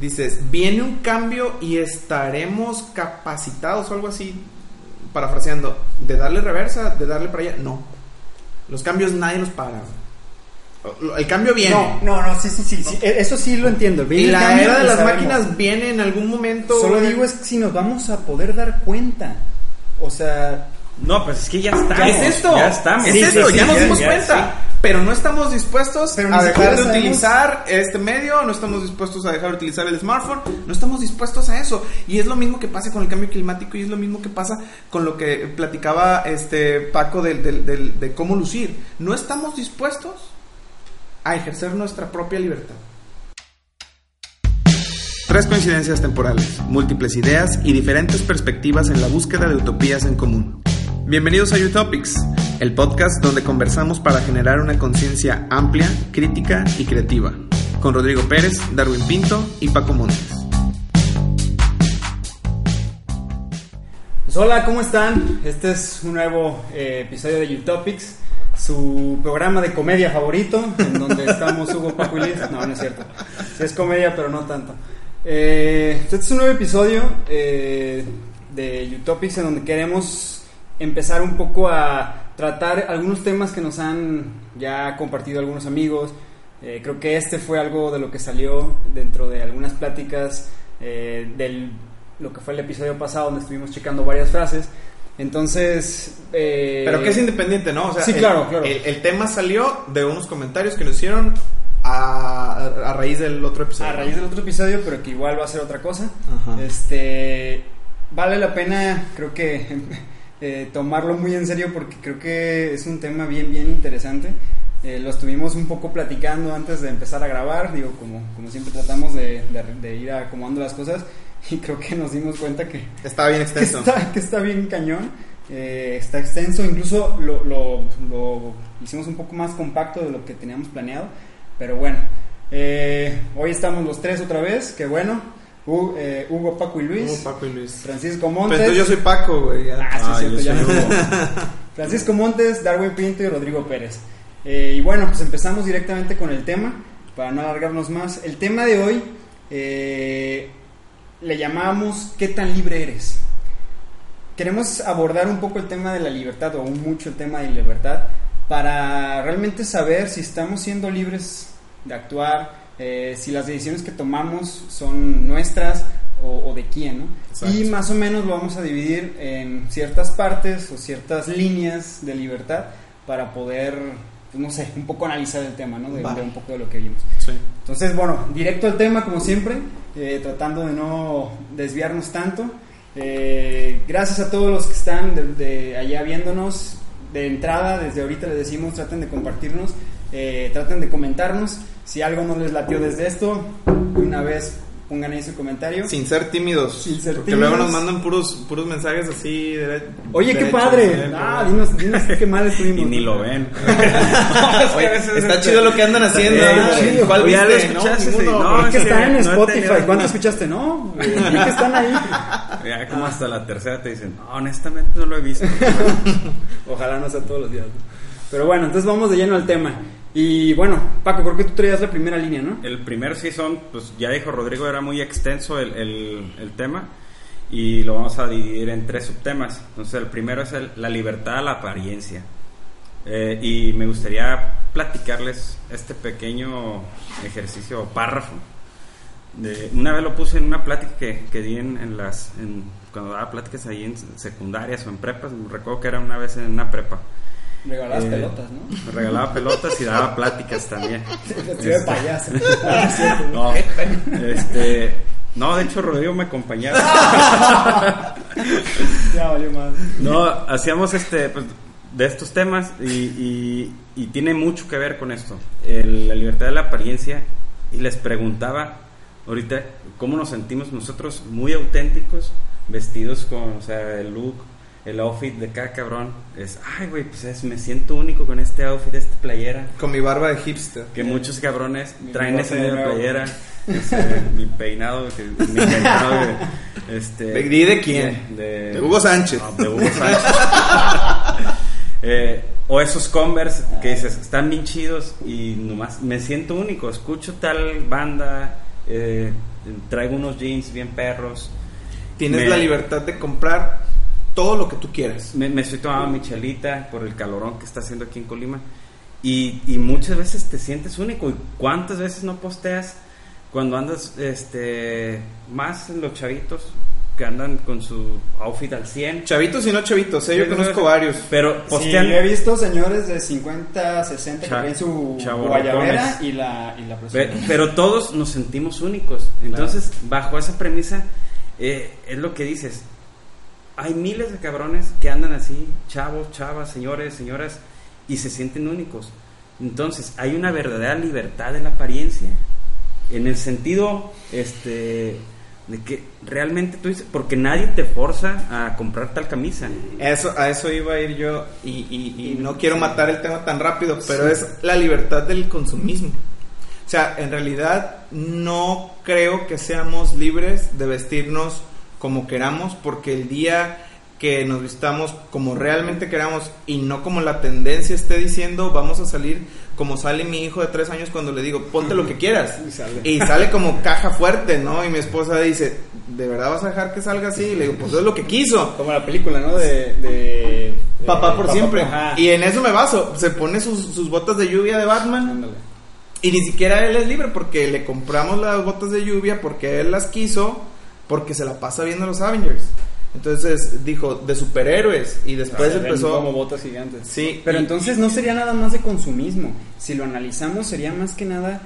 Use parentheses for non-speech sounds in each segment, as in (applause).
dices, viene un cambio y estaremos capacitados o algo así, parafraseando, de darle reversa, de darle para allá. No. Los cambios nadie los paga. El cambio viene. No, no, no, sí, sí, sí, sí, eso sí lo entiendo. y Viene la cambio era de las sabemos. máquinas viene en algún momento. Solo digo es si nos vamos a poder dar cuenta. O sea, No, pues es que ya estamos. es esto. Ya estamos. Es Sí, esto, sí, ya sí, nos ya- dimos ya, cuenta. Pero no estamos dispuestos Pero a dejar de utilizar este medio, no estamos dispuestos a dejar de utilizar el smartphone, no estamos dispuestos a eso. Y es lo mismo que pasa con el cambio climático y es lo mismo que pasa con lo que platicaba este Paco del- del- de cómo lucir. No estamos dispuestos a ejercer nuestra propia libertad. Tres coincidencias temporales, múltiples ideas y diferentes perspectivas en la búsqueda de utopías en común. Bienvenidos a Utopics, el podcast donde conversamos para generar una conciencia amplia, crítica y creativa, con Rodrigo Pérez, Darwin Pinto y Paco Montes. Hola, ¿cómo están? Este es un nuevo eh, episodio de Utopics, su programa de comedia favorito, en donde estamos Hugo, Paco y Liz. No, no es cierto. Sí es comedia, pero no tanto. Eh, este es un nuevo episodio eh, de Utopics en donde queremos empezar un poco a tratar algunos temas que nos han ya compartido algunos amigos. Eh, creo que este fue algo de lo que salió dentro de algunas pláticas eh, del lo que fue el episodio pasado donde estuvimos checando varias frases. Entonces, eh, Pero que es independiente, ¿no? O sea, Sí, el- claro, claro. El, el tema salió de unos comentarios que nos hicieron a, a raíz del otro episodio. a raíz del otro episodio, pero que igual va a ser otra cosa. Ajá. Este vale la pena, creo que eh, tomarlo muy en serio porque creo que es un tema bien, bien interesante. Eh, lo estuvimos un poco platicando antes de empezar a grabar, digo, como, como siempre tratamos de, de- de ir acomodando las cosas (laughs) y creo que nos dimos cuenta que, Está bien que extenso. está, que está bien cañón, eh, está extenso, incluso lo, lo- lo hicimos un poco más compacto de lo que teníamos planeado, pero bueno, eh, hoy estamos los tres otra vez, que bueno, Eh, Hugo, Paco y Luis, Como Paco y Luis. Francisco Montes, Pero yo soy Paco, güey. ya. Ah, sí, Ah, cierto, ya. Hugo. (laughs) Francisco Montes, Darwin Pinto y Rodrigo Pérez. Eh, y bueno, pues empezamos directamente con el tema, para no alargarnos más. El tema de hoy eh, le llamamos ¿Qué tan libre eres? Queremos abordar un poco el tema de la libertad, o un mucho el tema de libertad, para realmente saber si estamos siendo libres de actuar, eh, si las decisiones que tomamos son nuestras o, o de quién, ¿no? Exacto. Y más o menos lo vamos a dividir en ciertas partes o ciertas líneas de libertad para poder, pues, no sé, un poco analizar el tema, ¿no? De, Va. de un poco de lo que vimos. Sí. Entonces, bueno, directo al tema como siempre, eh, tratando de no desviarnos tanto. Eh, gracias a todos los que están de, de allá viéndonos. De entrada, desde ahorita les decimos, traten de compartirnos, eh, traten de comentarnos. Si algo no les latió desde esto, una vez pongan ahí su comentario. Sin ser tímidos. Sin ser porque luego tímidos. nos mandan puros, puros mensajes así. de- Oye, qué derechos, padre. ¿eh? Ah, dinos, dinos qué mal estuvimos. Y ni lo ven. (laughs) Oye, está chido lo que andan haciendo. Eh, ¿eh? chido. ¿Cuál lo viste? escuchaste, No, ninguno, no. Es que es están en no Spotify. ¿Cuánto escuchaste? No, vi que están ahí. Ya como hasta la tercera te dicen, "No, honestamente no lo he visto. (laughs) Ojalá no sea todos los días. ¿no? Pero bueno, entonces vamos de lleno al tema. Y bueno, Paco, creo que tú traías la primera línea, ¿no? El primer sí son, pues ya dijo Rodrigo, era muy extenso el, el- el tema y lo vamos a dividir en tres subtemas. Entonces el primero es el- la libertad a la apariencia. Eh, y me gustaría platicarles este pequeño ejercicio o párrafo. De, una vez lo puse en una plática que, que di en, en las en- cuando daba pláticas ahí en secundarias o en prepas. Recuerdo que era una vez en una prepa. Regalabas Eh, pelotas, ¿no? Regalaba pelotas y daba pláticas también. (laughs) Vestido de payaso. (laughs) Ah, este, no, de hecho Rodrigo me acompañaba. (laughs) Ya valió más. No, hacíamos este, pues, de estos temas y, y- y tiene mucho que ver con esto, el- la libertad de la apariencia. Y les preguntaba ahorita cómo nos sentimos nosotros muy auténticos, vestidos con, o sea, el look, el outfit de cada cabrón. Es, ay, güey, pues es- me siento único con este outfit, esta playera. Con mi barba de hipster. Que muchos cabrones Mi traen esa misma playera. (laughs) mi peinado, que, mi peinado de, este, ¿Di de quién? De, De Hugo Sánchez. No, de Hugo Sánchez. (laughs) Eh, o esos Converse que dices, están bien chidos y nomás me siento único. Escucho tal banda, eh, traigo unos jeans bien perros. Tienes Me- la libertad de comprar todo lo que tú quieras. Me, me estoy tomando mi chelita por el calorón que está haciendo aquí en Colima. Y, y muchas veces te sientes único. ¿Y cuántas veces no posteas cuando andas este más en los chavitos que andan con su outfit al 100? Chavitos y no chavitos, ¿eh? yo Sí, conozco no, varios. Pero Sí, postean. yo he visto señores de 50, 60 que Cha- traen su guayabera y la, y la. Pero todos nos sentimos únicos. Entonces, bajo esa premisa, eh, es lo que dices. Hay miles de cabrones que andan así, chavos, chavas, señores, señoras, y se sienten únicos. Entonces, hay una verdadera libertad de la apariencia, en el sentido este, de que realmente tú dices, porque nadie te forza a comprar tal camisa. Eso, a eso iba a ir yo y, y- y no quiero matar el tema tan rápido, pero es la libertad del consumismo. O sea, en realidad no creo que seamos libres de vestirnos como queramos porque el día que nos vistamos como realmente queramos y no como la tendencia esté diciendo, vamos a salir como sale mi hijo de tres años cuando le digo, ponte lo que quieras. Y sale. Y sale como (laughs) caja fuerte, ¿no? Y mi esposa dice, ¿de verdad vas a dejar que salga así? Y le digo, pues es lo que quiso. Como la película, ¿no? De. de- Papá por siempre. Ajá. Y en eso me baso. Se pone sus, sus botas de lluvia de Batman. Ándale. Y ni siquiera él es libre porque le compramos las botas de lluvia porque él las quiso porque se la pasa viendo los Avengers. Entonces dijo de superhéroes y después ven empezó como botas gigantes. Sí, Pero y- entonces no sería nada más de consumismo. Si lo analizamos, sería más que nada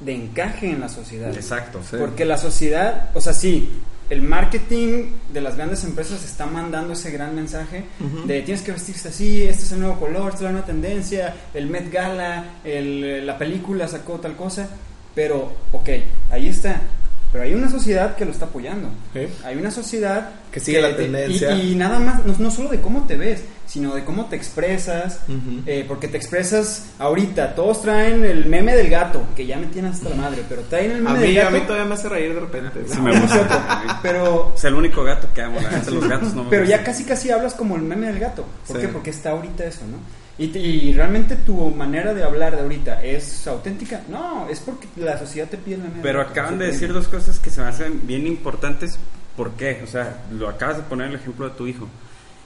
de encaje en la sociedad. Exacto. Porque la sociedad, o sea, sí, el marketing de las grandes empresas está mandando ese gran mensaje de tienes que vestirse así, este es el nuevo color, esta es la nueva tendencia, el Met Gala, el- la película sacó tal cosa, pero, ok, ahí está. Pero hay una sociedad que lo está apoyando. Sí. Hay una sociedad Que sigue la te- tendencia. Y, y nada más, no, no solo de cómo te ves, sino de cómo te expresas. Ujú. eh, porque te expresas ahorita. Todos traen el meme del gato, que ya me tiene hasta la madre, pero traen el a meme del mí, a gato. mí todavía me hace reír de repente. Sí me gusta. Pero, Es el único gato que amo, la neta, los gatos no me pero ya gustan. casi casi hablas como el meme del gato. ¿Por Sí. qué? Porque está ahorita eso, ¿no? Y, te- y realmente tu manera de hablar de ahorita es auténtica. No, es porque la sociedad te pide del Pero acaban de decir dos cosas que se me hacen bien importantes. ¿Por qué? O sea, lo acabas de poner el ejemplo de tu hijo.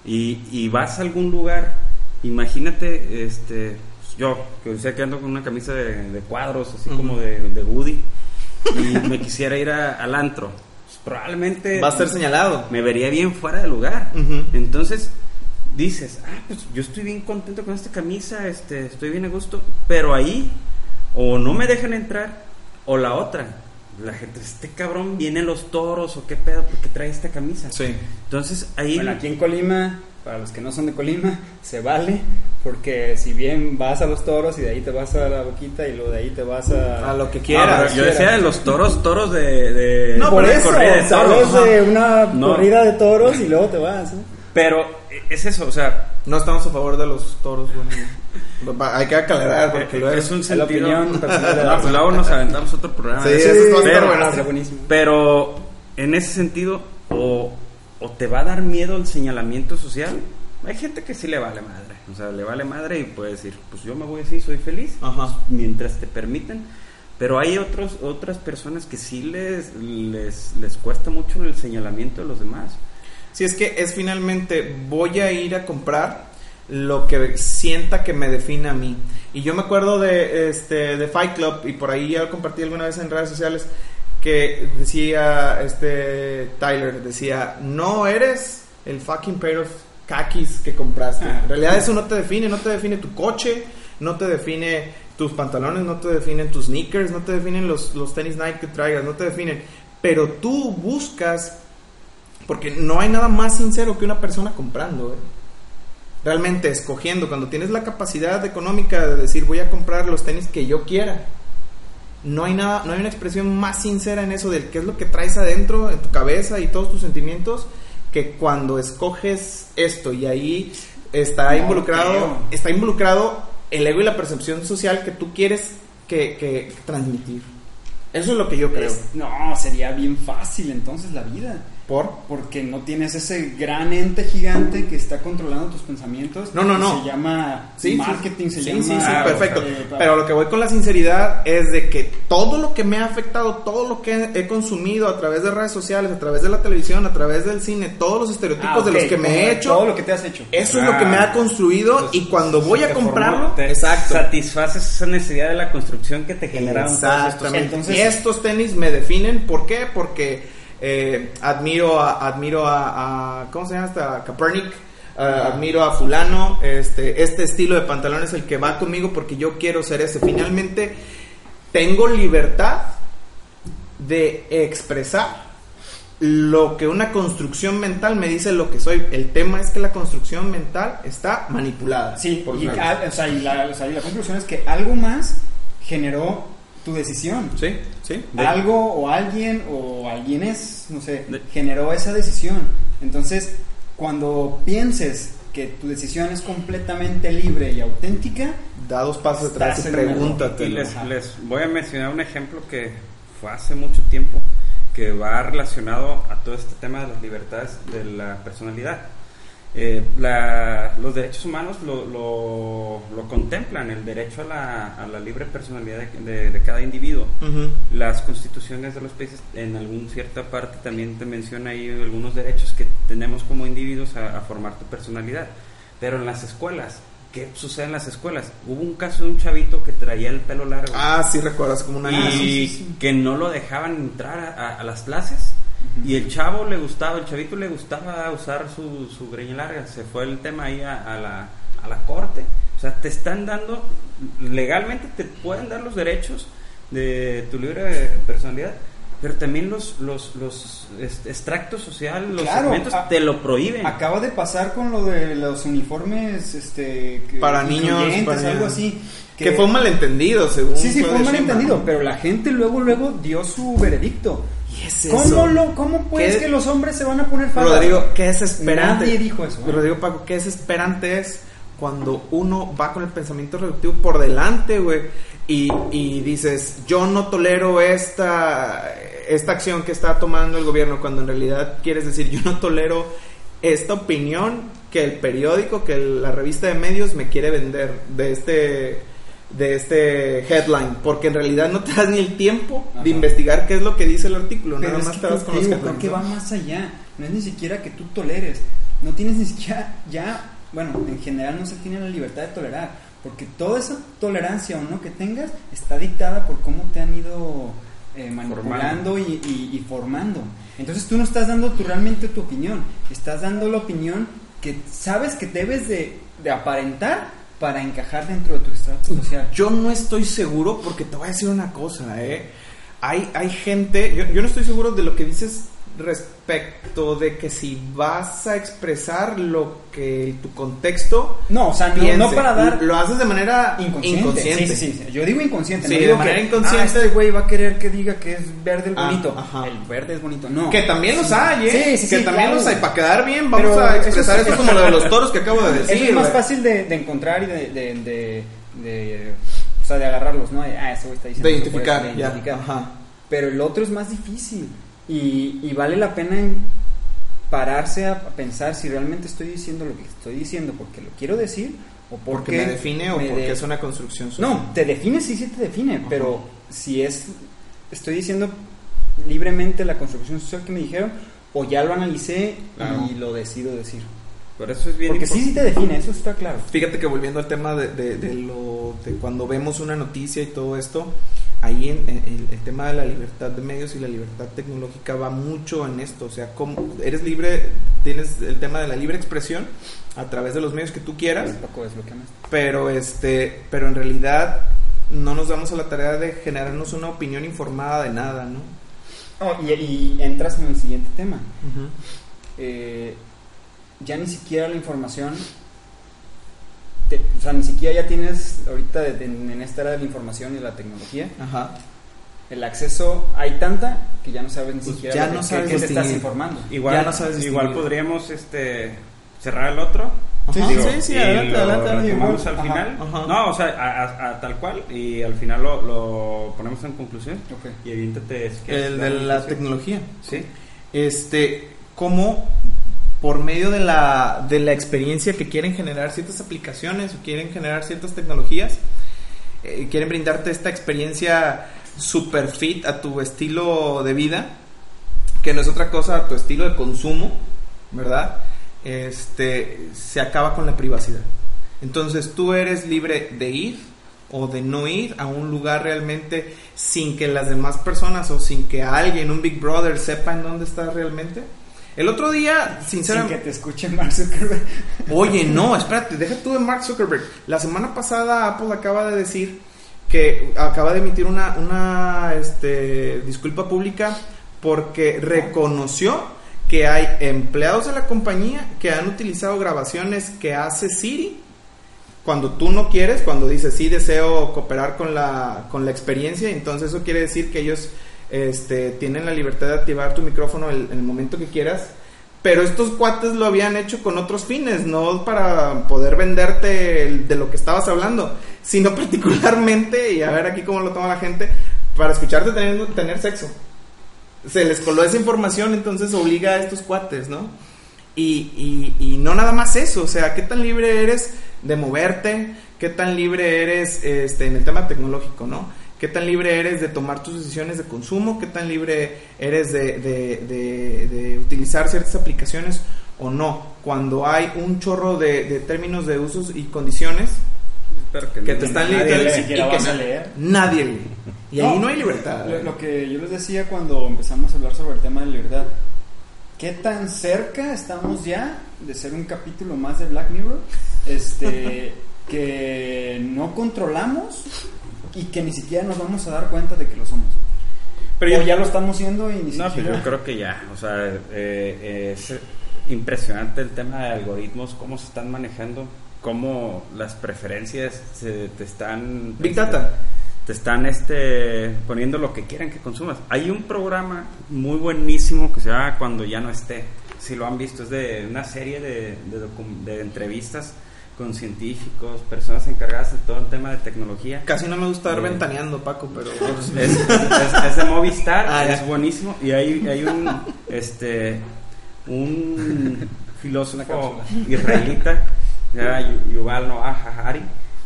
Y, y vas a algún lugar, imagínate, este, yo, que sé que ando con una camisa de, de cuadros, así Ujú. como de, de Woody, y (laughs) me quisiera ir a- al antro. Pues, probablemente Va a ser señalado. me vería bien fuera de lugar. Ujú. Entonces dices, ah, pues yo estoy bien contento con esta camisa, este, estoy bien a gusto, pero ahí o no me dejan entrar o la otra, la gente, este cabrón viene a los toros o qué pedo, porque trae esta camisa. Sí. Entonces ahí Bueno, aquí en Colima, para los que no son de Colima, se vale, porque si bien vas a los toros y de ahí te vas a la boquita y luego de ahí te vas a... A lo que quieras. yo decía de los toros, toros de, de No, Por de eso, corrida de sales toros. de una No. corrida de toros y luego te vas. ¿no? Pero es eso, o sea, No estamos a favor de los toros, bueno. Hay que aclarar porque luego es un Es la sentido. opinión (laughs) personal de No, la pues luego nos aventamos otro programa. Sí, eso está Pero- bueno. Está buenísimo. Pero en ese sentido, o, o te va a dar miedo el señalamiento social. Hay gente que sí le vale madre. O sea, le vale madre y puede decir, pues yo me voy así, soy feliz. Ajá. Mientras te permiten. Pero hay otros, otras personas que sí les, les, les cuesta mucho el señalamiento de los demás. Si es que es finalmente voy a ir a comprar lo que sienta que me define a mí. Y yo me acuerdo de este de Fight Club y por ahí ya lo compartí alguna vez en redes sociales que decía este Tyler decía, "No eres el fucking pair of khakis que compraste." En realidad eso no te define, no te define tu coche, no te define tus pantalones, no te definen tus sneakers, no te definen los, los tenis Nike que traigas, no te definen. Pero tú buscas porque no hay nada más sincero que una persona comprando. ¿eh? Realmente escogiendo, cuando tienes la capacidad económica de decir voy a comprar los tenis que yo quiera. No hay nada, no hay una expresión más sincera en eso del qué es lo que traes adentro, en tu cabeza y todos tus sentimientos, que cuando escoges esto y ahí está No, involucrado, creo. está involucrado el ego y la percepción social que tú quieres que, que transmitir. Eso es lo que yo creo. Es- no, sería sería bien fácil entonces la vida. ¿Por? Porque no tienes ese gran ente gigante que está controlando tus pensamientos. No, no, no. Se llama Sí, marketing, sí, se sí, llama. sí, sí, Ah, perfecto. eh, Pero lo que voy con la sinceridad es de que todo lo que me ha afectado, todo lo que he consumido a través de redes sociales, a través de la televisión, a través del cine, todos los estereotipos Ah, de los que me como he hecho, Todo lo que te has hecho. eso es lo que me ha construido Entonces, y cuando voy a comprarlo, te exacto. Satisfaces esa necesidad de la construcción que te generaron todos estos Exactamente. Entonces- y estos tenis me definen, ¿por qué? Porque eh, admiro a, admiro a, a- ¿cómo se llama esta? Kaepernick. eh, admiro a fulano, este, este estilo de pantalón es el que va conmigo porque yo quiero ser ese. Finalmente, tengo libertad de expresar lo que una construcción mental me dice lo que soy. El tema es que la construcción mental está manipulada. Sí, por y, los al- o sea, y la, o sea, y la conclusión es que algo más generó tu decisión. Sí, sí. de- Algo o alguien o alguien es, no sé, De- generó esa decisión. Entonces, cuando pienses que tu decisión es completamente libre y auténtica, Da dos pasos atrás y pregúntate. Y les, les voy a mencionar un ejemplo que fue hace mucho tiempo, que va relacionado a todo este tema de las libertades de la personalidad. Eh, la- los derechos humanos lo, lo- lo contemplan, el derecho a la, a la libre personalidad de, de- de cada individuo. Ujú. Las constituciones de los países en alguna cierta parte también te menciona ahí algunos derechos que tenemos como individuos a, a formar tu personalidad. Pero en las escuelas, ¿qué sucede en las escuelas? Hubo un caso de un chavito que traía el pelo largo Ah, sí, recuerdas como una y Ah, sí, sí, sí. que no lo dejaban entrar a, a- a las clases. Y el chavo le gustaba, el chavito le gustaba usar su, su greña larga. Se fue el tema ahí a, a la, a la corte. O sea, te están dando, legalmente te pueden dar los derechos de tu libre personalidad, pero también los, los, los extractos sociales, los Claro, segmentos a- te lo prohíben. acaba de pasar con lo de los uniformes este, que- Para niños, para algo niños. así. Que fue un malentendido, según. Sí, sí, fue un malentendido, pero la gente luego, luego dio su veredicto. ¿Y es ¿Cómo, lo, ¿Cómo ¿Qué- que los hombres se van a poner falda? Rodrigo, qué desesperante. Nadie dijo eso, ¿eh? Rodrigo Paco, qué desesperante es cuando uno va con el pensamiento reductivo por delante, güey. Y, y dices, yo no tolero esta, esta acción que está tomando el gobierno, cuando en realidad quieres decir, yo no tolero esta opinión que el periódico, que la revista de medios me quiere vender de este de este headline, porque en realidad no te das ni el tiempo Ajá. de investigar qué es lo que dice el artículo, Pero nada más te vas con los que- va más allá. No es ni siquiera que tú toleres. No tienes ni siquiera ya, bueno, en general no se tiene la libertad de tolerar. Porque toda esa tolerancia o no que tengas está dictada por cómo te han ido eh, manipulando y, y- y formando. Entonces tú no estás dando tu, realmente tu opinión. Estás dando la opinión que sabes que debes de, de aparentar para encajar dentro de tu estrato social. Yo no estoy seguro porque te voy a decir una cosa, ¿eh? Hay, hay gente, yo, yo no estoy seguro de lo que dices respecto de que si vas a expresar lo que tu contexto No, o sea, no, piense, no para dar Lo haces de manera Inconsciente. inconsciente. Sí, sí, sí. Yo digo inconsciente. Sí, no de digo manera que, inconsciente. "Ah, este güey va a querer que diga que es verde el Ah, bonito. El verde es bonito. No. Que también los hay, ¿eh? Sí, sí, que también claro. los hay. Para quedar bien, vamos Pero a eso expresar es- esto como lo de los toros que acabo de decir. (laughs) Eso es más fácil de, de encontrar y de, de, de, de- o sea, de agarrarlos, ¿no? De, Ah, ese güey está diciendo. De identificar, de ya. identificar. Ajá. Pero el otro es más difícil. Y, y vale la pena en- pararse a, pensar si realmente estoy diciendo lo que estoy diciendo porque lo quiero decir o porque, Porque me define o porque de- es una construcción social. No, te define, sí, sí te define, pero si es, estoy diciendo libremente la construcción social que me dijeron, o ya lo analicé Claro. y lo decido decir. Por eso es bien Porque sí, sí te define, eso está claro. Fíjate que volviendo al tema de, de- de lo de cuando vemos una noticia y todo esto, ahí en, en- el, tema de la libertad de medios y la libertad tecnológica va mucho en esto, o sea, como eres libre, tienes el tema de la libre expresión a través de los medios que tú quieras, pero este, pero en realidad no nos damos a la tarea de generarnos una opinión informada de nada, ¿no? Oh, y, y entras en el siguiente tema. Eh, ya ni siquiera la información, te- o sea, ni siquiera ya tienes ahorita de- de- en esta era de la información y la tecnología, Ajá. el acceso hay tanta que ya no sabes ni Pues siquiera ya de no qué- sabes qué te estás informando. Igual, Ya no sabes igual podríamos este, cerrar el otro Ajá, Digo, sí, sí, y adelante, lo adelante, adelante. retomamos al Ajá, final. ajá. No, o sea, a, a- a tal cual. Y al final lo, lo ponemos en conclusión. Y evidentemente es que. El de la tecnología. Sí. Este, cómo por medio de la, de la experiencia que quieren generar ciertas aplicaciones o quieren generar ciertas tecnologías, eh, quieren brindarte esta experiencia super fit a tu estilo de vida, que no es otra cosa a tu estilo de consumo, ¿verdad? Este, se acaba con la privacidad. Entonces tú eres libre de ir o de no ir a un lugar realmente sin que las demás personas o sin que alguien, un Big Brother, sepa en dónde estás realmente. El otro día, Sin que sinceramente... te escuche Mark Zuckerberg. (laughs) Oye, no, espérate, deja tú de Mark Zuckerberg. La semana pasada Apple acaba de decir que acaba de emitir una, una este, disculpa pública porque reconoció que hay empleados de la compañía que han utilizado grabaciones que hace Siri cuando tú no quieres, cuando dices sí deseo cooperar con la, con la experiencia, entonces eso quiere decir que ellos este, tienen la libertad de activar tu micrófono en el momento que quieras. Pero estos cuates lo habían hecho con otros fines, no para poder venderte de lo que estabas hablando, sino (laughs) particularmente, y a ver aquí cómo lo toma la gente, para escucharte tener, tener sexo. Se les coló esa información, entonces obliga a estos cuates, ¿no? Y, y, y no nada más eso, o sea, ¿qué tan libre eres de moverte? ¿Qué tan libre eres este, en el tema tecnológico, ¿no? ¿Qué tan libre eres de tomar tus decisiones de consumo? ¿Qué tan libre eres de, de, de- de utilizar ciertas aplicaciones o no? Cuando hay un chorro de, de términos de usos y condiciones que, te están ni y que vas a leer. Nadie lee. Y ahí no hay libertad. Lo, lo que yo les decía cuando empezamos a hablar sobre el tema de libertad, ¿qué tan cerca estamos ya de ser un capítulo más de Black Mirror? Este, (laughs) que no controlamos y que ni siquiera nos vamos a dar cuenta de que lo somos. Pero o yo- ya lo estamos siendo y ni No, siquiera. yo creo que ya, o sea, eh, eh, es impresionante el tema de algoritmos, cómo se están manejando, cómo las preferencias se, te están... Big este, Data. Te están este, poniendo lo que quieren que consumas. Hay un programa muy buenísimo que se llama Cuando ya no esté. Si lo han visto, es de una serie de, de de entrevistas con científicos, personas encargadas de todo el tema de tecnología. Casi no me gusta estar Eh. ventaneando, Paco, pero... (laughs) Es, (laughs) es- es de Movistar, Ah, es buenísimo. Y hay, hay un, este, un (laughs) filósofo israelita, Yuval Noah Harari,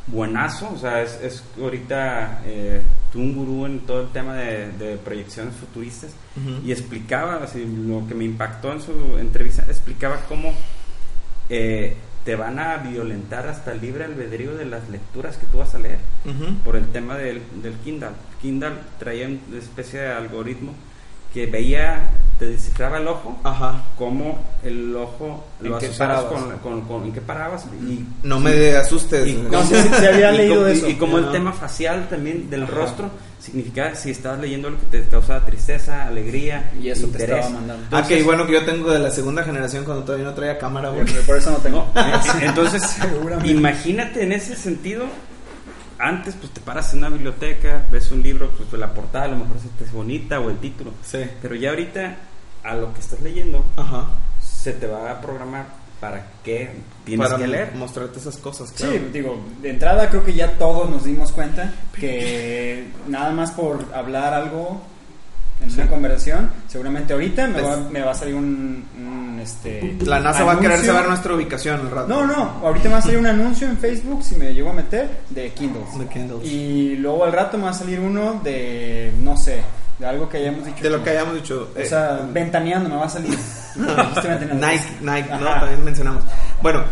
buenazo, o sea, es, es ahorita eh, un gurú en todo el tema de, de proyecciones futuristas. Y explicaba, así, lo que me impactó en su entrevista, explicaba cómo eh, te van a violentar hasta el libre albedrío de las lecturas que tú vas a leer Ujú. por el tema del, del Kindle. Kindle traía una especie de algoritmo que veía, te descifraba el ojo, Ajá. cómo el ojo ¿En lo asociabas parabas? con, con, con- en qué parabas y No me asustes. y No, sí, sí había y leído como- eso. y- y como el Ajá. tema facial también del rostro significaba si estabas leyendo lo que te causaba tristeza, alegría, Y eso te estaba mandando. Ah, que bueno que yo tengo de la segunda generación cuando todavía no traía cámara. Por- Por eso no tengo. No, (laughs) entonces, imagínate en ese sentido, antes pues te paras en una biblioteca, ves un libro, pues la portada a lo mejor se te es bonita o el título, Sí. pero ya ahorita a lo que estás leyendo Ajá. se te va a programar para qué tienes Para que leer. mostrarte esas cosas, Sí, claro. digo, de entrada creo que ya todos nos dimos cuenta que (laughs) nada más por hablar algo en una conversación, seguramente ahorita me, va, me va a salir un, un, este La NASA va a querer anuncio. saber nuestra ubicación al rato. No, no, ahorita me va a salir un anuncio en Facebook si me llego a meter de Kindles. De Kindles. Y luego al rato me va a salir uno de no sé, de algo que hayamos dicho. De lo que hayamos dicho. O eh, sea, ventaneando me va a salir. (laughs) (laughs) Nike, Nike, ¿no? También mencionamos. Bueno,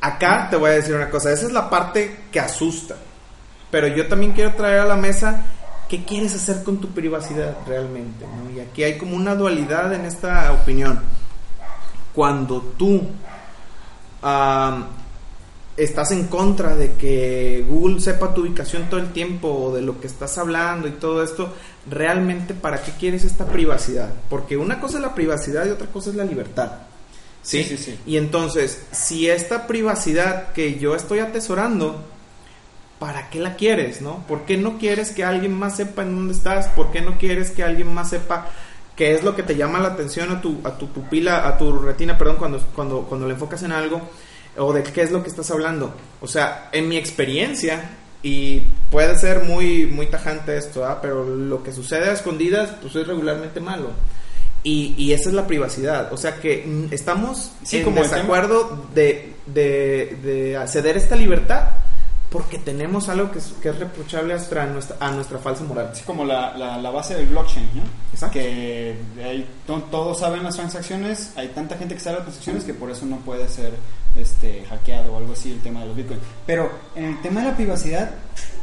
acá te voy a decir una cosa. Esa es la parte que asusta. Pero yo también quiero traer a la mesa qué quieres hacer con tu privacidad realmente. ¿no? Y aquí hay como una dualidad en esta opinión. Cuando tú am, estás en contra de que Google sepa tu ubicación todo el tiempo o de lo que estás hablando y todo esto, realmente para qué quieres esta privacidad? Porque una cosa es la privacidad y otra cosa es la libertad. ¿Sí? Sí, sí. Y entonces, si esta privacidad que yo estoy atesorando, ¿para qué la quieres, no? ¿Por qué no quieres que alguien más sepa en dónde estás? ¿Por qué no quieres que alguien más sepa qué es lo que te llama la atención a tu, a tu pupila, a tu retina, perdón, cuando, cuando, cuando le enfocas en algo? O de qué es lo que estás hablando. O sea, en mi experiencia, y puede ser muy, muy tajante esto, ¿ah? pero lo que sucede a escondidas, pues es regularmente malo. Y, y esa es la privacidad. O sea que mm, estamos Sí, en como desacuerdo de, de, de ceder esta libertad porque tenemos algo que es, que es reprochable a nuestra, a nuestra falsa moral. Así como la, la, la base del blockchain, ¿no? Exacto. Que hay, to- todos saben las transacciones, hay tanta gente que sabe las transacciones que por eso no puede ser este, hackeado o algo así el tema de los bitcoins. Pero en el tema de la privacidad,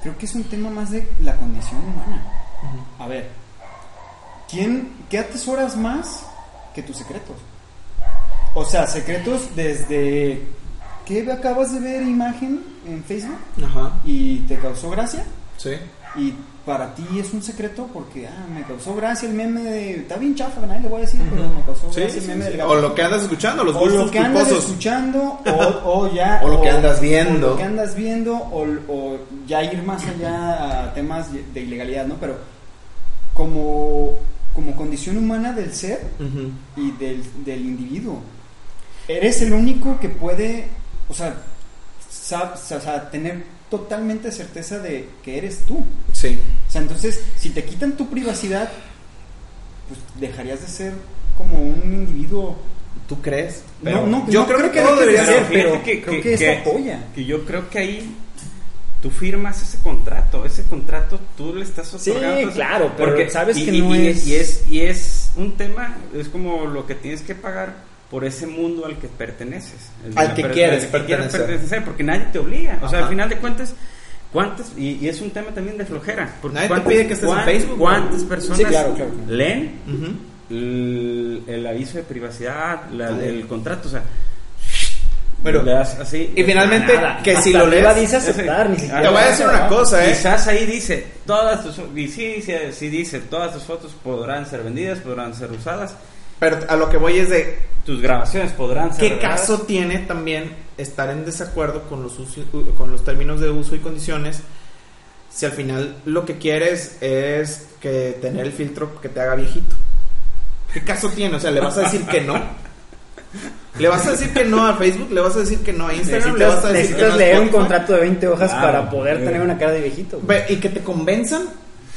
creo que es un tema más de la condición humana. A ver, ¿quién, ¿qué atesoras más que tus secretos? O sea, secretos desde... ¿Qué acabas de ver imagen en Facebook Ajá. y te causó gracia? Sí. Y para ti es un secreto porque ah, me causó gracia el meme de. Está bien chafa, nadie le voy a decir, pero me causó Sí, gracia sí, el meme sí. del gato. O lo que andas escuchando, los O lo que andas culposos. escuchando, (laughs) o, o ya. O lo que andas viendo. O lo que andas viendo, o, o ya ir más allá a temas de ilegalidad, ¿no? Pero como, como condición humana del ser y del, del individuo, eres el único que puede, o sea, sab- o sea, tener totalmente certeza de que eres tú. Sí. O sea, entonces, si te quitan tu privacidad, pues dejarías de ser como un individuo. ¿Tú crees? no, no, yo no creo, que todo todo debería ser. pero creo que eso apoya. que yo creo que ahí tú firmas ese contrato, ese contrato tú le estás Sí, otorgando. claro, pero sabes y- que y- no y es- y es y es un tema, es como lo que tienes que pagar por ese mundo al que perteneces, Al que per- quieres al que quieres pertenecer. porque nadie te obliga, o sea, Ajá. al final de cuentas ¿Cuántas? Y, y es un tema también de flojera. Porque Nadie te ¿cuántas- pide que estés en cuán- Facebook, ¿no? ¿Cuántas personas Sí, claro, claro. leen el, el aviso de privacidad, la- el contrato? O sea, das así. y finalmente, Nada, que si lo lees. dice aceptar, ni siquiera. Te voy a decir una cosa, ¿eh? Quizás ahí dice, todas tus, y sí, sí, sí dice, todas tus fotos podrán ser vendidas, podrán ser usadas, Pero a lo que voy es de tus grabaciones podrán ser ¿Qué reveladas. caso tiene también estar en desacuerdo con los, con los términos de uso y condiciones si al final lo que quieres es que tener el filtro que te haga viejito? ¿Qué caso tiene? O sea, ¿le vas a decir que no? ¿Le vas a decir que no a Facebook? ¿Le vas a decir que no a Instagram? ¿Le vas Necesitas, a decir que necesitas no a leer un contrato de 20 hojas Claro, para poder sí. tener una cara de viejito. güey. Y que te convenzan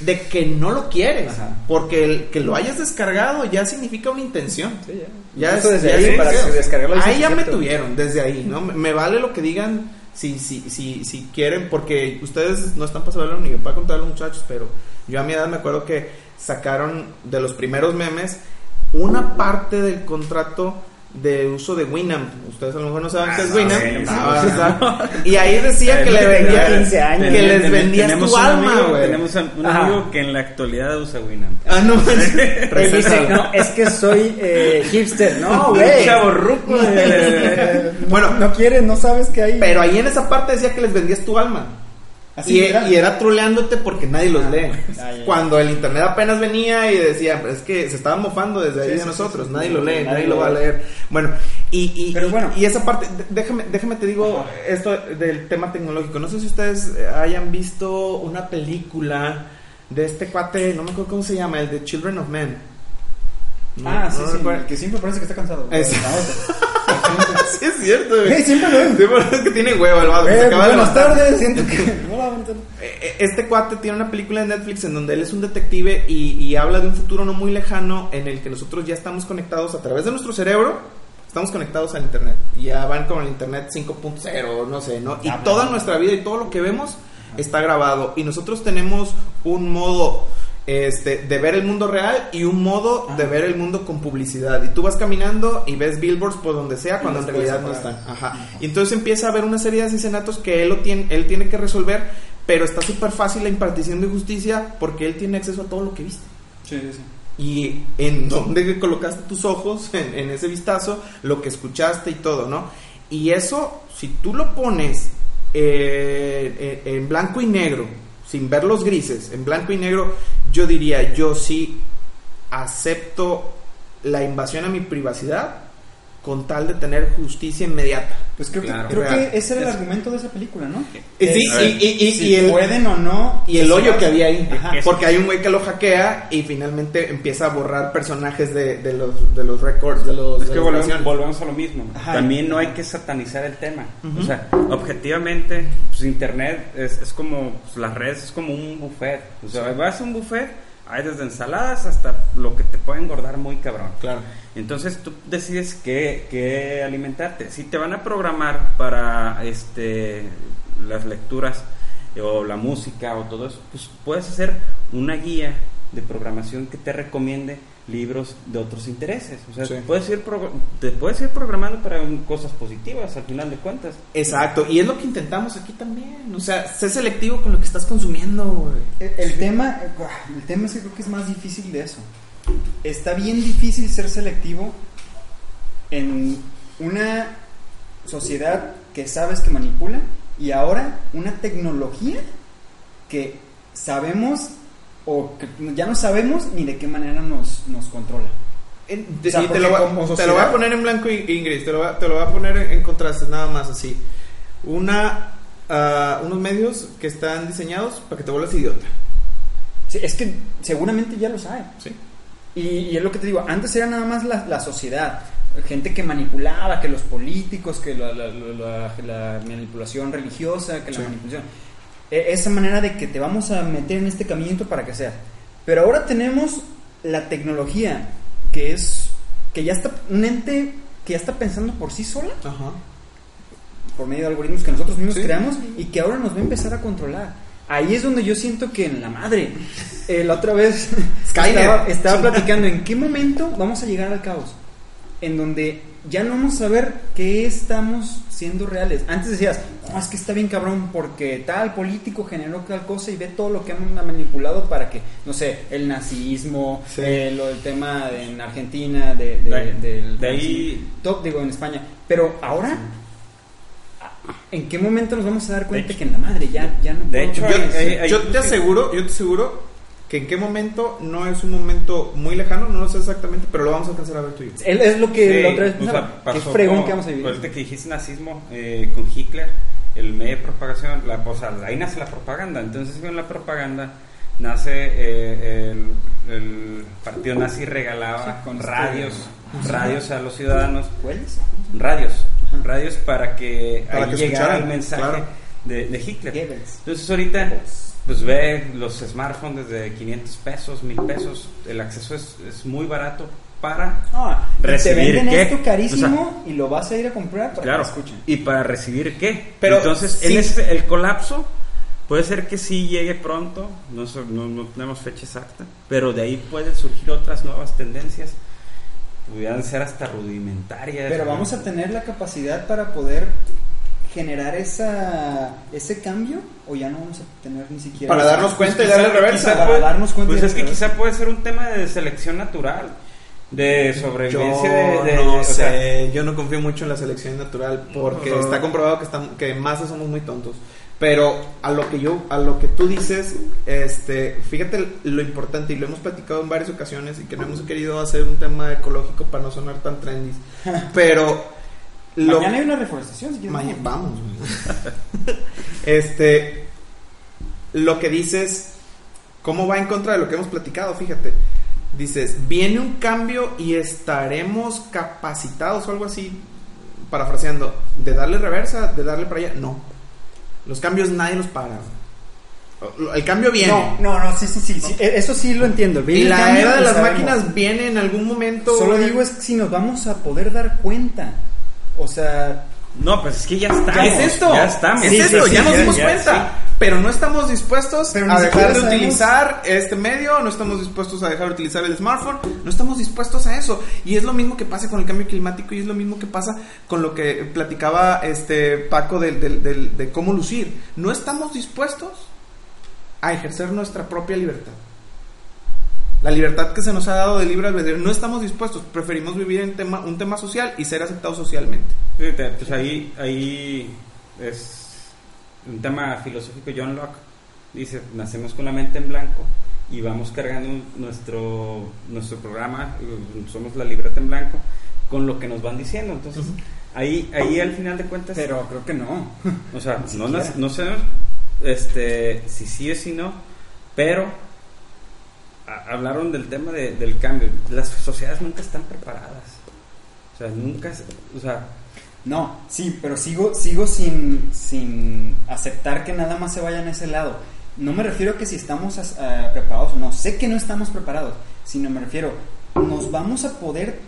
de que no lo quieres. Ajá. Porque el que lo hayas descargado ya significa una intención. Sí, ya. Ya es- desde ya ahí es para descargarlo. es Ahí ya me tuvieron, desde ahí, ¿no? Me, me vale lo que digan si, si, si, si quieren, porque ustedes no están saberlo ni para contar a los muchachos, pero yo a mi edad me acuerdo que sacaron de los primeros memes una parte del contrato de uso de Winamp. Ustedes a lo mejor no saben qué es Ah, Winamp. sí, Ah. (laughs) Y ahí decía que le vendía 15 años. que les vendías tenemos tu un alma, amigo- güey. Tenemos un Ajá. amigo que en la actualidad usa Winamp. Ah, no, (laughs) (laughs) Él dice, no, es que soy eh, hipster. No, güey. Un chavorruco de- Bueno, no, quieres, no sabes que hay. Pero ahí en esa parte decía que les vendías tu alma. Así y, era. y era troleándote porque nadie los Ah, lee. ah. Cuando el internet apenas venía y decía, "Pero es que se estaban mofando desde ahí Sí, de sí, nosotros, sí, nadie lo lee, nadie nadie lo va a lee. leer. Bueno, y, y, Pero bueno. y esa parte, déjame, déjame te digo esto del tema tecnológico. No sé si ustedes eh, hayan visto una película de este cuate, no me acuerdo cómo se llama, el de Children of Men. No- Ah, sí, no sí. Que siempre parece que está cansado. Es-. (laughs) (laughs) sí, es cierto, güey. Eh, siempre lo pero es que tiene huevo el vato. Eh, acaba buenas tardes, siento que. Hola, buenas tardes. Eh, Este cuate tiene una película en Netflix en donde él es un detective y, y habla de un futuro no muy lejano en el que nosotros ya estamos conectados a través de nuestro cerebro, estamos conectados al internet. Ya van con el internet 5.0, no sé, ¿no? Y toda nuestra vida y todo lo que vemos está grabado. Y nosotros tenemos un modo este, de ver el mundo real y un modo de ver el mundo con publicidad. Y tú vas caminando y ves billboards por donde sea cuando en realidad no están. Ajá. Y entonces empieza a haber una serie de asesinatos que él, lo tiene, él tiene que resolver, pero está súper fácil la impartición de justicia porque él tiene acceso a todo lo que viste. Sí, sí, sí. Y en (laughs) dónde colocaste tus ojos, en, en ese vistazo, lo que escuchaste y todo, ¿no? Y eso, si tú lo pones eh, en, en blanco y negro, sin ver los grises, en blanco y negro, yo diría, yo sí acepto la invasión a mi privacidad con tal de tener justicia inmediata. Pues creo, Claro. que, creo Real. que ese era el Es- argumento de esa película, ¿no? Y sí, Es- y- y- y- si y el- pueden o no. Y el hoyo que había ahí. Ajá. Porque hay un güey que lo hackea y finalmente empieza a borrar personajes de, de los, de los records, de los. Es de que volvemos, a lo mismo. Ajá. También no hay que satanizar el tema. O sea, objetivamente, pues Internet es, es como, pues, las redes es como un buffet. O sea, vas a un buffet, hay desde ensaladas hasta lo que te puede engordar muy cabrón. Claro. Entonces tú decides qué, qué alimentarte. Si te van a programar para este las lecturas eh, o la música o todo eso, pues puedes hacer una guía de programación que te recomiende libros de otros intereses. O sea, Sí. puedes ir pro- te puedes ir programando para cosas positivas al final de cuentas. Exacto. Y es lo que intentamos aquí también. O sea, sé selectivo con lo que estás consumiendo, güey. El, el tema, el tema es que creo que es más difícil de eso. Está bien difícil ser selectivo en una sociedad que sabes que manipula y ahora una tecnología que sabemos o que ya no sabemos ni de qué manera nos, nos controla. En- O sea, y te, lo te lo voy a poner en blanco gris, te lo, voy a- te lo voy a poner en, contraste, nada más así. Una, ah, unos medios que están diseñados para que te vuelvas idiota. Sí, es que seguramente ya lo sabe. ¿sí? Y, y es lo que te digo, antes era nada más la, la sociedad, gente que manipulaba, que los políticos, que la, la- la- la manipulación religiosa, que Sí. la manipulación... e- Esa manera de que te vamos a meter en este caminito para que sea. Pero ahora tenemos la tecnología, que es, que ya está, un ente que ya está pensando por sí sola, Ajá. por medio de algoritmos que nosotros mismos Sí. creamos y que ahora nos va a empezar a controlar. Ahí es donde yo siento que en la madre, eh, la otra vez (laughs) estaba, estaba platicando en qué momento vamos a llegar al caos, en donde ya no vamos a ver qué estamos siendo reales. Antes decías, "No, es que está bien cabrón porque tal político generó tal cosa y ve todo lo que han manipulado para que, no sé, el nazismo, Sí. eh, lo del tema de- en Argentina, de, de- De- del de ahí- top, digo, en España. Pero ahora, ¿en qué momento nos vamos a dar cuenta que en la madre ya, ya no De hecho, yo te aseguro, yo te aseguro que en qué momento no es un momento muy lejano, no lo sé exactamente, pero lo vamos a alcanzar a ver tú y yo. Él es lo que Sí, la otra vez o sea, Qué pasó fregón con- que vamos a vivir. Ahorita que dijiste nazismo eh, con Hitler, el medio de propagación, la, o sea, ahí nace la propaganda. Entonces, con la propaganda nace eh, el, el partido nazi regalaba Sí, con este- radios, radios a los ciudadanos, ¿Hueles? radios, Ajá. radios para que Para ahí que llegara el mensaje claro. de, de Hitler. Entonces ahorita pues ve los smartphones desde 500 pesos, 1000 pesos, el acceso es, es muy barato para Ah, y te recibir venden qué? esto carísimo y lo vas a ir a comprar para Claro, que escuchen. y para recibir qué. Pero Entonces, sí. en ese, el colapso puede ser que sí llegue pronto, no, no, no tenemos fecha exacta, pero de ahí pueden surgir otras nuevas tendencias, pudieran ser hasta rudimentarias. Pero vamos a tener la capacidad para poder generar esa ese cambio o ya no vamos a tener ni siquiera Para esa- darnos cuenta y Quizá- darle reversa. Para puede- darnos cuenta Pues y es que darle quizá puede ser un tema de selección natural, de sobrevivencia Yo de, de- no o sé, sea, yo no confío mucho en la selección natural porque está comprobado que están, que en masa somos muy tontos. Pero a lo que yo, a lo que tú dices, este, fíjate lo importante y lo hemos platicado en varias ocasiones y que no hemos querido hacer un tema ecológico para no sonar tan trendy. (laughs) Pero lo, Mañana hay una reforestación, si quieres. Maña- vamos. (laughs) este, lo que dices, ¿cómo va en contra de lo que hemos platicado? Fíjate, dices, viene un cambio y estaremos capacitados o algo así, parafraseando, de darle reversa, de darle para allá. No, los cambios nadie los para. El cambio viene. No, no, no, sí, sí, sí, sí, e- eso sí lo entiendo. y Viene la cambio era de las máquinas viene en algún momento. Solo digo es si nos vamos a poder dar cuenta. O sea, no, pues es que ya estamos. Ya es esto, Ya estamos. es Sí, esto, sí, sí, ya nos ya- dimos ya, cuenta. Pero no estamos dispuestos Pero a dejar de sabemos- utilizar este medio, no estamos dispuestos a dejar de utilizar el smartphone, no estamos dispuestos a eso. Y es lo mismo que pasa con el cambio climático y es lo mismo que pasa con lo que platicaba este Paco del, del- del- de cómo lucir. No estamos dispuestos a ejercer nuestra propia libertad. La libertad que se nos ha dado de libre albedrío, no estamos dispuestos, preferimos vivir en tema, un tema social y ser aceptados socialmente. Fíjate, pues ahí, ahí es un tema filosófico. John Locke dice: Nacemos con la mente en blanco y vamos cargando nuestro, nuestro programa, eh, somos la libreta en blanco, con lo que nos van diciendo. Entonces, ahí, ahí al final de cuentas... Pero creo que no. O sea, no, no sé este, si sí o si no, pero a- hablaron del tema de- del cambio. Las sociedades nunca están preparadas. O sea, nunca... se- O sea, No, sí, pero sigo, sigo sin, sin aceptar que nada más se vaya en ese lado. No me refiero a que si estamos ah, preparados o no. Sé que no estamos preparados, sino me refiero, nos vamos a poder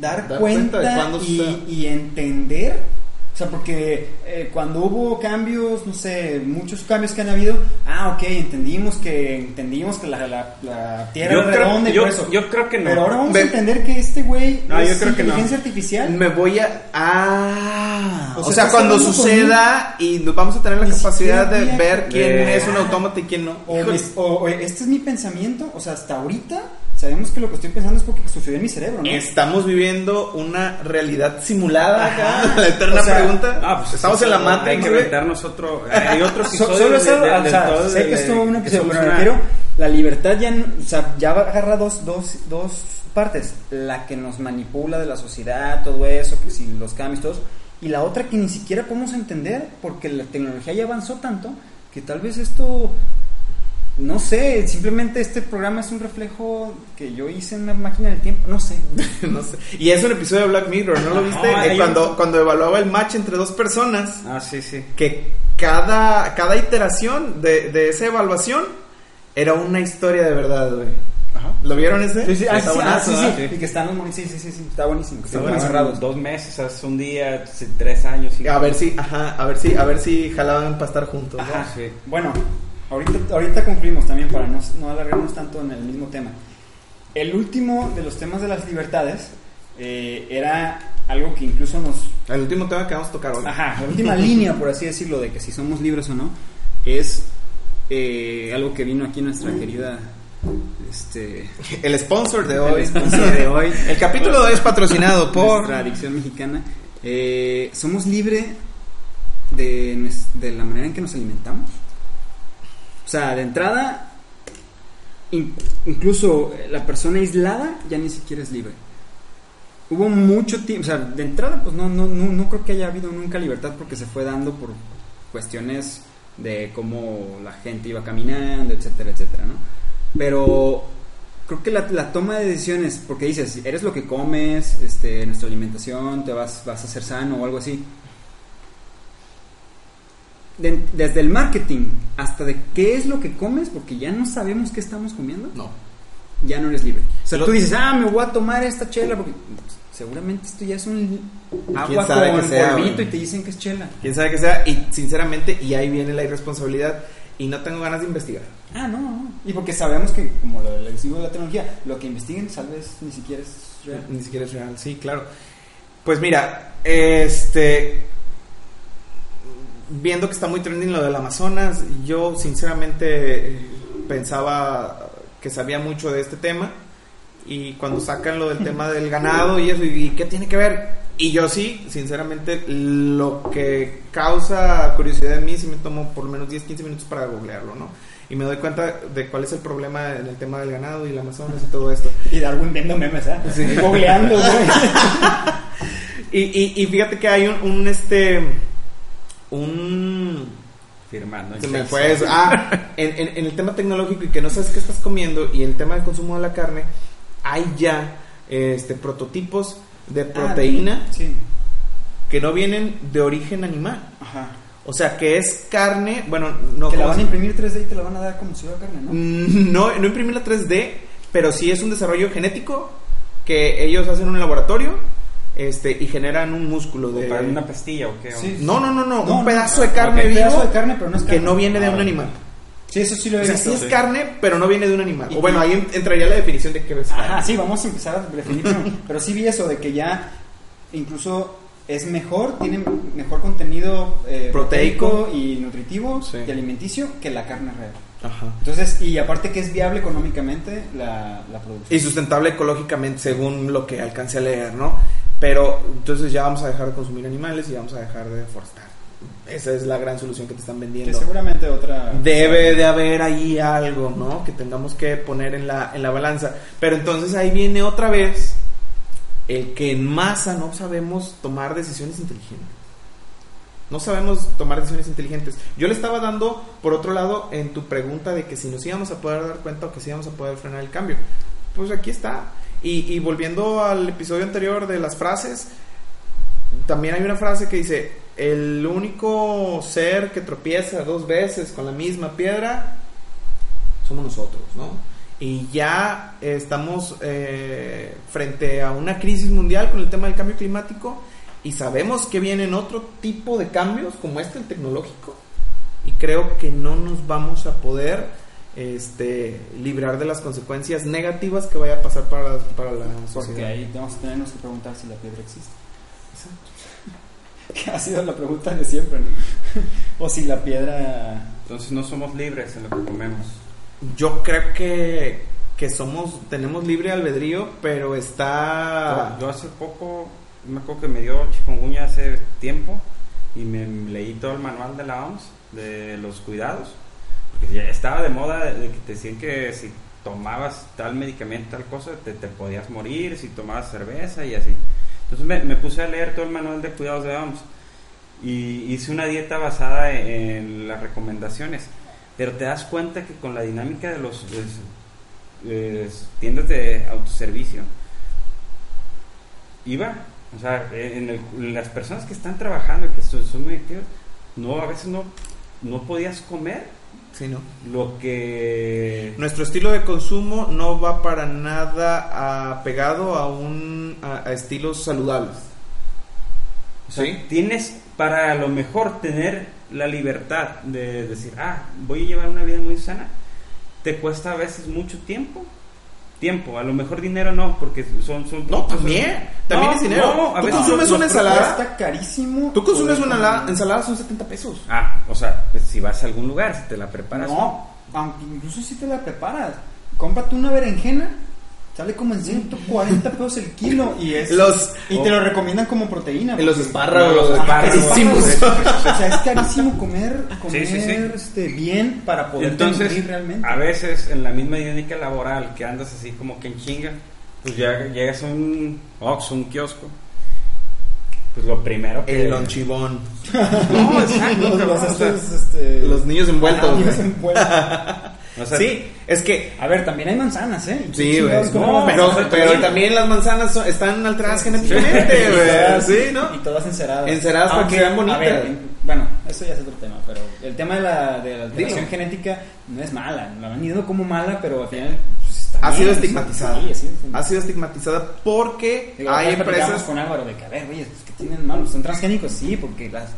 dar, Dar cuenta, cuenta de cuándo y, suceda. y entender. O sea, porque eh, cuando hubo cambios, no sé, muchos cambios que han habido, ah, ok, entendimos que entendimos que la, la, la Tierra Yo es creo- redonda y yo- por eso. yo creo que no. Pero ahora vamos a entender que este güey No, yo es creo que no. inteligencia artificial. Me voy a. Ah. O O sea, cuando suceda y nos vamos a tener la capacidad de ver quién es un autómata y quién no. O- o este es mi pensamiento, o sea, hasta ahorita sabemos que lo que estoy pensando es porque sucedió en mi cerebro, ¿no? Estamos viviendo una realidad simulada acá. (laughs) La eterna O sea, pregunta. ah, pues, Estamos en la Hay Matrix, que inventarnos otro... Hay otro (laughs) So- episodio solo eso, o sea, sé que estuvo un episodio, pero me refiero, la libertad ya, o sea, ya agarra dos, dos, dos partes, la que nos manipula de la sociedad, todo eso, que si los cambios, todos, y la otra que ni siquiera podemos entender porque la tecnología ya avanzó tanto que tal vez esto, no sé, simplemente este programa es un reflejo que yo hice en una máquina del tiempo, no sé. (laughs) No sé. Y es un episodio de Black Mirror, ¿no lo viste? No, Eh, cuando, un- cuando evaluaba el match entre dos personas, Ah, sí, sí. que cada, cada iteración de, de esa evaluación era una historia de verdad, güey. ¿Lo vieron ese? Sí, sí, ah, Está sí, ah, buenazo, sí, sí, ¿verdad? y que están los sí, sí, sí, sí, está buenísimo, duraban encerrados. dos meses, hace un día, tres años. cinco A ver si, ajá, a ver si, a ver si jalaban para estar juntos. ¿no? Ajá, sí. Bueno, ahorita, ahorita concluimos también para no, no alargarnos tanto en el mismo tema. El último de los temas de las libertades eh, era algo que incluso nos... El último tema que vamos a tocar hoy. Ajá, la última (laughs) línea, por así decirlo, de que si somos libres o no, es eh, algo que vino aquí nuestra querida... Este, El sponsor de hoy. el sponsor de hoy. (laughs) El capítulo de hoy es patrocinado por. nuestra adicción mexicana. Eh, somos libres de, de la manera en que nos alimentamos. O sea, de entrada, in- incluso la persona aislada ya ni siquiera es libre. Hubo mucho tiempo, o sea, de entrada, pues no, no, no, no creo que haya habido nunca libertad porque se fue dando por cuestiones de cómo la gente iba caminando, etcétera, etcétera, ¿no? Pero creo que la, la toma de decisiones, porque dices, eres lo que comes, este, nuestra alimentación, te vas, vas a ser sano o algo así. De- desde el marketing hasta de qué es lo que comes, porque ya no sabemos qué estamos comiendo, No. ya no eres libre. O sea, Lo- tú dices, ah, me voy a tomar esta chela, porque pues, seguramente esto ya es un agua con sea, polvito y te dicen que es chela. Quién sabe que sea. Y sinceramente, y ahí viene la irresponsabilidad. Y no tengo ganas de investigar. Ah, no, no. Y porque sabemos que, como lo les digo de la tecnología, lo que investiguen tal vez ni siquiera es real. Ni siquiera es real, sí, claro. Pues mira, este. Viendo que está muy trending lo del Amazonas, yo sinceramente eh, pensaba que sabía mucho de este tema. Y cuando sacan lo del tema del ganado y eso, ¿y qué tiene que ver? Y yo sí, sinceramente, lo que causa curiosidad en mí, sí me tomo por lo menos 10, 15 minutos para googlearlo, ¿no? Y me doy cuenta de cuál es el problema en el tema del ganado y el Amazonas y todo esto. Y Darwin viendo memes, ¿eh? Sí. (laughs) Googleando, (laughs) y, y fíjate que hay un, un, este un Firmando. se me fue eso. Ah, en, en- en el tema tecnológico y que no sabes qué estás comiendo y el tema del consumo de la carne, hay ya este prototipos de proteína Ah, sí. que no vienen de origen animal. Ajá. O sea, que es carne, bueno, no que la ¿cómo van a imprimir 3D y te la van a dar como si fuera carne, ¿no? Mm, no, no imprimir la 3D, pero sí es un desarrollo genético que ellos hacen en un laboratorio este y generan un músculo de ¿Para una pastilla o qué? Sí. No, no, no, no, No, un pedazo no, de carne vivo pedazo de carne, pero no es que carne. no viene de Ah, un animal. Sí, eso sí lo he O sea, visto. sí es sí. carne, pero no viene de un animal. O bueno, ahí en- entraría la definición de qué es carne. Ajá, sí, vamos a empezar a definir. pero- (laughs) pero sí vi eso de que ya incluso es mejor, tiene mejor contenido eh, Proteico. proteico y nutritivo Sí. y alimenticio que la carne real. Ajá. Entonces, y aparte que es viable económicamente la, la producción. Y sustentable ecológicamente, según lo que alcance a leer, ¿no? Pero entonces ya vamos a dejar de consumir animales y vamos a dejar de deforestar. Esa es la gran solución que te están que vendiendo. seguramente otra... Debe de haber ahí algo, ¿no? Que tengamos que poner en la, en la balanza. Pero entonces ahí viene otra vez el que en masa no sabemos tomar decisiones inteligentes. No sabemos tomar decisiones inteligentes. Yo le estaba dando, por otro lado, en tu pregunta de que si nos íbamos a poder dar cuenta o que si íbamos a poder frenar el cambio. Pues aquí está. Y, volviendo al episodio anterior de las frases, también hay una frase que dice, el único ser que tropieza dos veces con la misma piedra somos nosotros, ¿no? Y ya estamos eh, frente a una crisis mundial con el tema del cambio climático y sabemos que vienen otro tipo de cambios como este, el tecnológico, y creo que no nos vamos a poder este, librar de las consecuencias negativas que vaya a pasar para, para la sociedad. Porque ahí vamos a tenernos que preguntar si la piedra existe. (laughs) que ha sido la pregunta de siempre, ¿no? (laughs) o si la piedra... Entonces no somos libres en lo que comemos. Yo creo que, que somos, tenemos libre albedrío, pero está... Yo hace poco, me acuerdo que me dio chikungunya hace tiempo y me leí todo el manual de la OMS de los cuidados. Porque ya estaba de moda de que si tomabas tal medicamento, tal cosa, te, te podías morir, si tomabas cerveza y así. Entonces me, me, puse a leer todo el manual de cuidados de OMS y hice una dieta basada en, en las recomendaciones. Pero te das cuenta que con la dinámica de los tiendas de autoservicio, iba, o sea, en, el, las personas que están trabajando y que son, son muy activas, no, a veces no, no podías comer Sí, no. Lo que... Nuestro estilo de consumo no va para nada apegado a, un, a, a estilos saludables. O sea, ¿Sí? tienes para a lo mejor tener la libertad de decir, ah, voy a llevar una vida muy sana. Te cuesta a veces mucho tiempo. Tiempo, a lo mejor dinero no, porque son... son no, también. También no, es dinero. No, a Tú veces consumes los- una ensalada. Está carísimo. Tú consumes poder una comer. la- ensalada, son 70 pesos. Ah, o sea, pues si vas a algún lugar, si te la preparas. No, aunque incluso si te la preparas. Cómprate una berenjena. Sale como en 140 pesos el kilo y es Los- y te lo recomiendan como proteína. En los espárragos, los los espárragos. O sea, es carísimo comer, comer Sí, sí, sí. Este, bien para poder Entonces, realmente. a veces en la misma dinámica laboral que andas así como que en chinga, pues ya llegas a un Ox, un kiosco, pues lo primero que... El lonchibón. (laughs) No, exacto, (laughs) los, los este, Los niños envueltos. niños güey. envueltos. (laughs) o sea, Sí, es que A ver, también hay manzanas, ¿eh? ¿Y qué Sí, güey. No, pero, también las manzanas son- están alteradas Sí, genéticamente, (laughs) güey. Sí, ¿no? Y todas enceradas. Enceradas para que se vean bonitas. A ver, bueno, eso ya es otro tema, pero el tema de la, de la alteración genética no es mala. La van diciendo como mala, pero al final pues, Ha sido estigmatizada. Sí, ha sido estigmatizada. Ha sido estigmatizada porque Digo, hay empresas. con Álvaro de que, a ver, güey, pues, que tienen malo? ¿Son transgénicos? Sí, porque las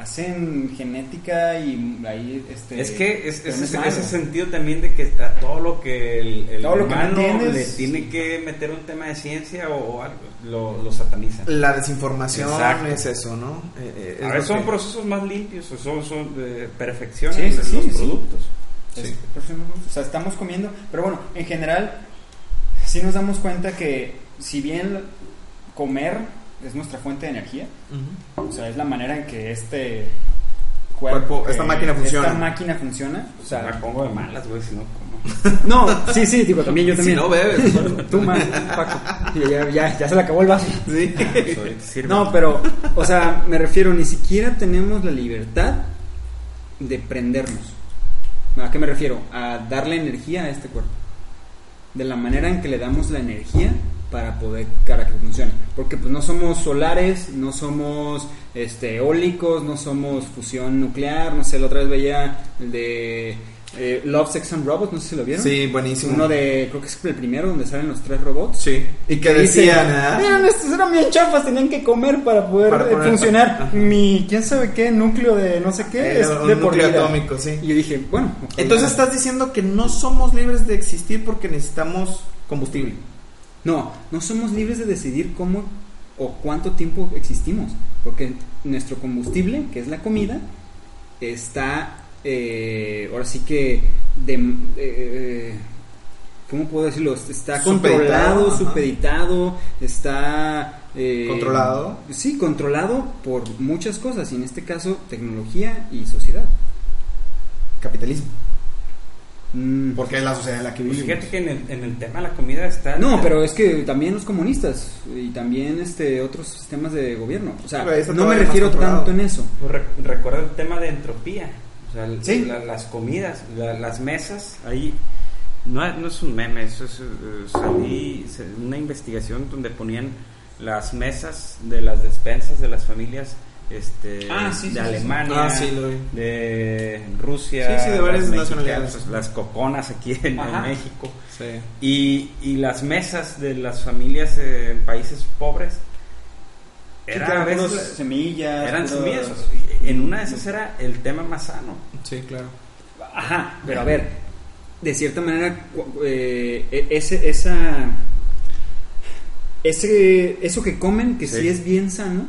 hacen genética y ahí este Es que es, ese, sentido también de que a todo lo que el, el Todo lo que le tiene que meter un tema de ciencia o, o algo, lo, lo satanizan. La desinformación Exacto. es eso, ¿no? Eh, eh, es A lo son que- procesos más limpios, son, son de perfección Sí, sí, los sí, sí. productos. O sea, estamos comiendo, pero bueno, en general sí nos damos cuenta que si bien comer es nuestra fuente de energía, o sea, es la manera en que este Cuerpo, esta máquina funciona. Esta máquina funciona, o sea, me sea, pongo de malas, güey, si no como. no, sí, sí, digo, también yo (laughs) Si también. no bebes. Tú más, Paco. Ya, ya, ya se le acabó el vaso. sí. (laughs) Pues. No, pero, o sea, me refiero, ni siquiera tenemos la libertad de prendernos. ¿A qué me refiero? A darle energía a este cuerpo. De la manera en que le damos la energía para poder para que funcione. Porque pues no somos solares, no somos este eólicos, no somos fusión nuclear, no sé, la otra vez veía el de eh, Love, Sex and Robots, no sé si lo vieron. Sí, buenísimo. Uno de, creo que es el primero donde salen los tres robots. Sí. Y que decían, ¿ah? Miren, estos eran bien chafas, tenían que comer para poder Para eh, poner- funcionar. Mi, quién sabe qué, núcleo de no sé qué, Eh, es un de por núcleo vida. atómico, sí. Y yo dije, bueno. Entonces estás diciendo que no somos libres de existir porque necesitamos combustible. No, no somos libres de decidir cómo o cuánto tiempo existimos. Porque nuestro combustible, que es la comida, está, eh, ahora sí que, de, eh, ¿cómo puedo decirlo? Está controlado, supeditado, está... eh, Controlado. Sí, controlado por muchas cosas, y en este caso tecnología y sociedad. Capitalismo. Mm. Porque es la sociedad en la que Pues vivimos. fíjate que en el, en el tema de la comida está... No, pero es que también los comunistas y también este otros sistemas de gobierno. O sea, no me refiero tanto en eso. Pues re- recuerda el tema de entropía. O sea, el- Sí. la- las comidas, la- las mesas, ahí... No, es- no es un meme, eso es... salí- una investigación donde ponían las mesas de las despensas de las familias este, Ah, sí, de sí, sí. Alemania, Ah, sí, lo vi. de Rusia, Sí, sí, de varias las nacionalidades. las coconas aquí en. México. Sí. Y, y las mesas de las familias eh, en países pobres era a veces puros semillas. eran puros- semillas. En una de esas era el tema más sano. Sí, claro. Ajá, pero a ver, de cierta manera, eh, e- ese, esa, ese, eso que comen, que sí, Sí. es bien sano,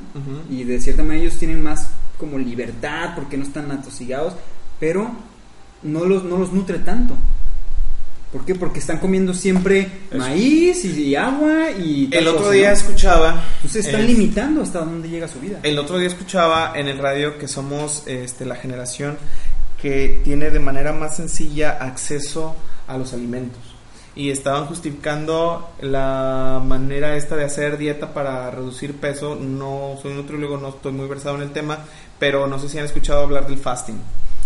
y de cierta manera ellos tienen más como libertad porque no están atosigados, pero no los, no los nutre tanto. ¿Por qué? Porque están comiendo siempre maíz y, y agua y tal El otro cosa, día ¿no? escuchaba. Entonces están limitando hasta dónde llega su vida. El otro día escuchaba en el radio que somos este, la generación que tiene de manera más sencilla acceso a los alimentos. Y estaban justificando la manera esta de hacer dieta para reducir peso. No soy nutriólogo, no estoy muy versado en el tema, pero no sé si han escuchado hablar del fasting.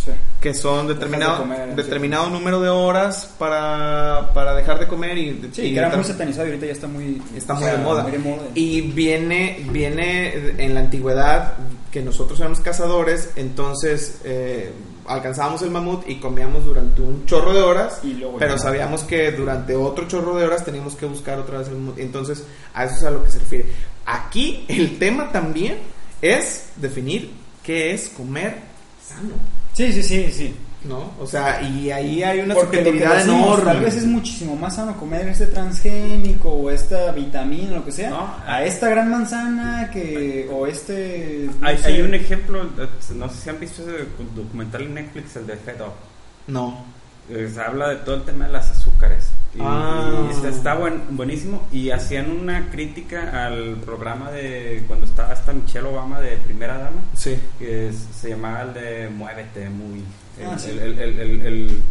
Sí. que son determinado, de comer, sí. determinado número de horas para, para dejar de comer y, Sí, y que era muy satanizado y ahorita ya está muy... está muy sea, de moda. muy de moda. Y viene, viene en la antigüedad que nosotros éramos cazadores, entonces eh, alcanzábamos el mamut y comíamos durante un chorro de horas, Y luego pero sabíamos que durante otro chorro de horas teníamos que buscar otra vez el mamut. Entonces, a eso es a lo que se refiere. Aquí el tema también es definir qué es comer sano. Sí, sí, sí, sí. ¿No? O sea, y ahí hay una subjetividad decimos, enorme. Tal vez es muchísimo más sano comer este transgénico o esta vitamina, lo que sea, No. a esta gran manzana que o este. no Hay, hay un ejemplo, no sé si han visto ese documental en Netflix, el de Fed Up. No. Se habla de todo el tema de las azúcares. Y, Ah. y está, está buen- buenísimo. Y hacían una crítica al programa de cuando estaba hasta Michelle Obama de Primera Dama, Sí. que es- se llamaba el de Muévete, muy. El, Ah, sí. el- el- el-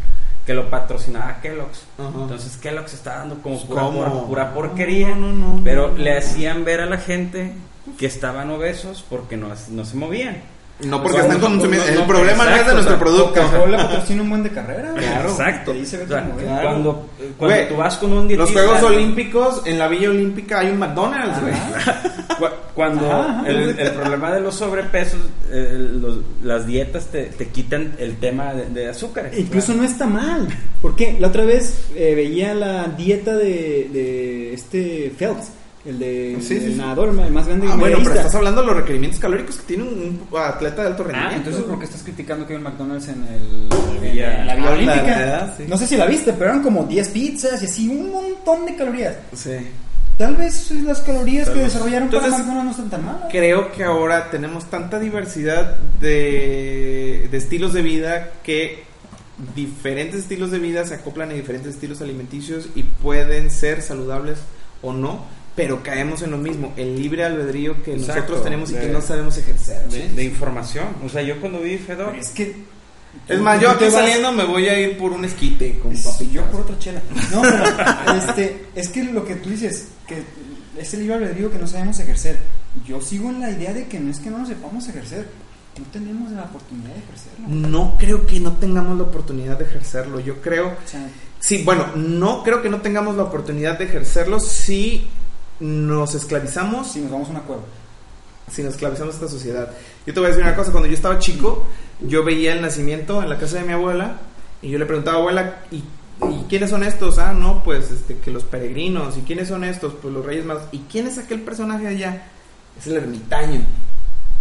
que lo patrocinaba Kellogg's. Ajá. Entonces Kellogg's está dando como pura, pura porquería. No, no, no, pero le hacían ver a la gente que estaban obesos porque no, no se movían. No porque O sea, están no, consumiendo. no, el no, problema no es de nuestro o sea, producto. Coca-Cola patrocina un buen de carrera. (laughs) Claro. Exacto. Cuando, cuando Güey, tú vas con un Los Juegos Olímpicos, en la Villa Olímpica hay un McDonald's, güey. (laughs) cu- Cuando Ajá, ajá. el, el problema de los sobrepesos, eh, los- las dietas te, te quitan el tema de, de azúcares. Incluso no está mal. Porque la otra vez eh, veía la dieta de, de este Phelps, el de Sí, sí, el sí. nadador el más grande Ah, bueno, pero estás hablando de los requerimientos calóricos que tiene un, un atleta de alto Ah, rendimiento. entonces ¿por qué estás criticando que hay un McDonald's en, el, en la Villa Ah, Olímpica? la verdad, sí. No sé si la viste, pero eran como 10 pizzas y así un montón de calorías. Sí. Tal vez las calorías Tal que vez. desarrollaron para Entonces, McDonald's no están tan malas. Creo que ahora tenemos tanta diversidad de, de estilos de vida que diferentes estilos de vida se acoplan a diferentes estilos alimenticios y pueden ser saludables o no, pero caemos en lo mismo, el libre albedrío que Exacto, nosotros tenemos y que no sabemos ejercer. de, de información. O sea, yo cuando vi Fedor, es que. Es más, yo aquí vas- saliendo me voy a ir por un esquite con Sí, papi. yo por otra chela. (laughs) No, pero este, es que lo que tú dices, que es el libre albedrío que no sabemos ejercer. Yo sigo en la idea de que no es que no lo sepamos ejercer, no tenemos la oportunidad de ejercerlo. No creo que no tengamos la oportunidad de ejercerlo. Yo creo sea, Sí, bueno, no creo que no tengamos la oportunidad de ejercerlo si nos esclavizamos, si nos vamos a una cueva. si nos esclavizamos a esta sociedad. Yo te voy a decir una cosa, cuando yo estaba chico, yo veía el nacimiento en la casa de mi abuela y yo le preguntaba, abuela, ¿y, y quiénes son estos? Ah, no, pues este, que los peregrinos. ¿Y quiénes son estos? Pues los reyes más. ¿Y quién es aquel personaje de allá? Es el ermitaño.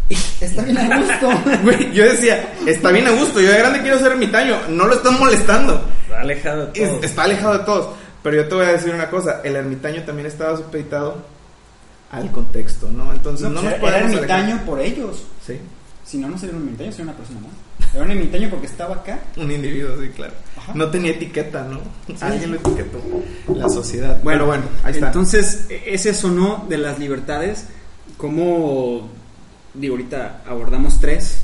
(laughs) Está bien a gusto. (laughs) Güey, yo decía, está bien a gusto, yo de grande quiero ser ermitaño, no lo están molestando. está alejado de Es- todo. está alejado de todos. Pero yo te voy a decir una cosa, el ermitaño también estaba supeditado al contexto, ¿no? Entonces no, No, nos era podemos ermitaño alejar. por ellos. Sí, Si no, no sería un ermitaño, sería una persona más. Era un ermitaño porque estaba acá. un individuo, sí, claro. Ajá. No tenía etiqueta, ¿no? Alguien lo etiquetó. La sociedad. Bueno, bueno, ahí está. Entonces, e- ese sonó de las libertades, como, digo, ahorita abordamos tres,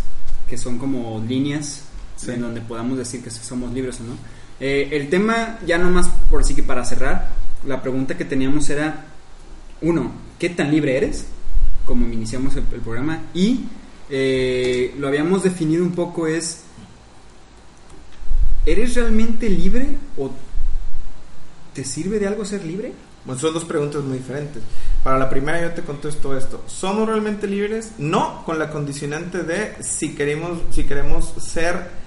que son como líneas Sí. en donde podamos decir que somos libres o no. Eh, el tema, ya nomás por así que para cerrar, la pregunta que teníamos era, uno, ¿qué tan libre eres? Como iniciamos el, programa. Y eh, lo habíamos definido un poco es, ¿eres realmente libre o te sirve de algo ser libre? Bueno, son dos preguntas muy diferentes. Para la primera yo te contesto esto. ¿Somos realmente libres? No, con la condicionante de si queremos, si queremos ser